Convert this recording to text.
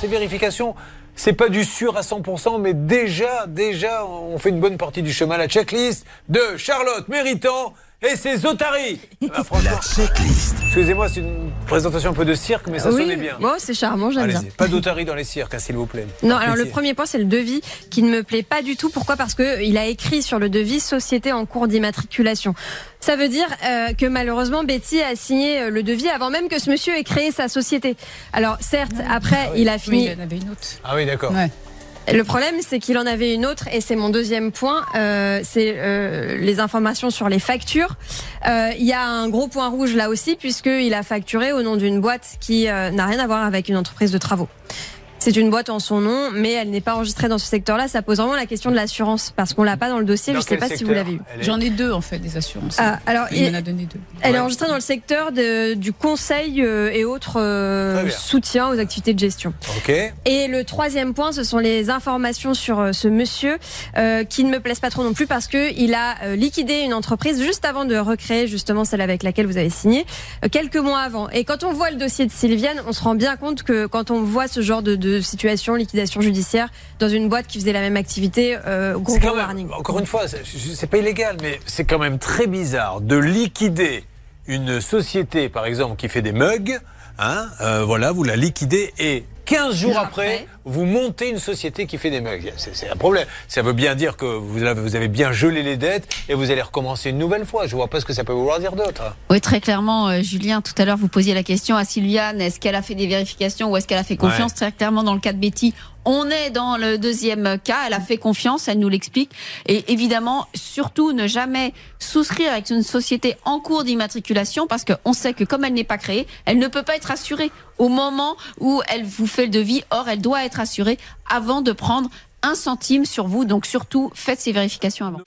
ces vérifications, c'est pas du sûr à 100%, mais déjà, déjà, on fait une bonne partie du chemin. La checklist de Charlotte Méritant et ses otaries. Ah, La checklist. Excusez-moi, c'est une présentation un peu de cirque, mais ça oui, sonnait bien. Moi, c'est charmant, j'aime bien. Pas d'otaries dans les cirques, hein, s'il vous plaît. Non, alors le premier point, c'est le devis qui ne me plaît pas du tout. Pourquoi? Parce que il a écrit sur le devis société en cours d'immatriculation. Ça veut dire euh, que malheureusement Betty a signé euh, le devis avant même que ce monsieur ait créé sa société. Alors certes, après il a fini. Oui, il y en avait une autre. Ah oui, d'accord. Ouais. Le problème, c'est qu'il en avait une autre, et c'est mon deuxième point, euh, c'est euh, les informations sur les factures. Euh, Il y a un gros point rouge là aussi, puisqu'il a facturé au nom d'une boîte qui euh, n'a rien à voir avec une entreprise de travaux. C'est une boîte en son nom, mais elle n'est pas enregistrée dans ce secteur-là. Ça pose vraiment la question de l'assurance, parce qu'on l'a pas dans le dossier. Dans je ne sais pas si vous l'avez eu. Est- J'en ai deux en fait des assurances. Ah, alors, il m'en a donné deux. elle Ouais. est enregistrée dans le secteur de- du conseil euh, et autres euh, soutiens aux activités de gestion. Ok. Et le troisième point, ce sont les informations sur euh, ce monsieur euh, qui ne me plaisent pas trop non plus parce que il a liquidé une entreprise juste avant de recréer justement celle avec laquelle vous avez signé euh, quelques mois avant. Et quand on voit le dossier de Sylviane, on se rend bien compte que quand on voit ce genre de, de situation, liquidation judiciaire dans une boîte qui faisait la même activité, euh, gros, gros même, warning. encore une fois, c'est- c'est pas illégal, mais c'est quand même très bizarre de liquider une société, par exemple, qui fait des mugs. Hein, euh, voilà, vous la liquidez et 15 jours après, Après. Vous montez une société qui fait des mugs. C'est c'est un problème. Ça veut bien dire que vous avez, vous avez bien gelé les dettes et vous allez recommencer une nouvelle fois. Je vois pas ce que ça peut vouloir dire d'autre. Oui, très clairement, euh, Julien, tout à l'heure, vous posiez la question à Sylviane, est-ce qu'elle a fait des vérifications ou est-ce qu'elle a fait confiance? Ouais. Très clairement, dans le cas de Betty, on est dans le deuxième cas, elle a fait confiance, elle nous l'explique. Et évidemment, surtout, ne jamais souscrire avec une société en cours d'immatriculation parce qu'on sait que comme elle n'est pas créée, elle ne peut pas être assurée au moment où elle vous fait le devis. Or, elle doit être assurée avant de prendre un centime sur vous. Donc surtout, faites ces vérifications avant.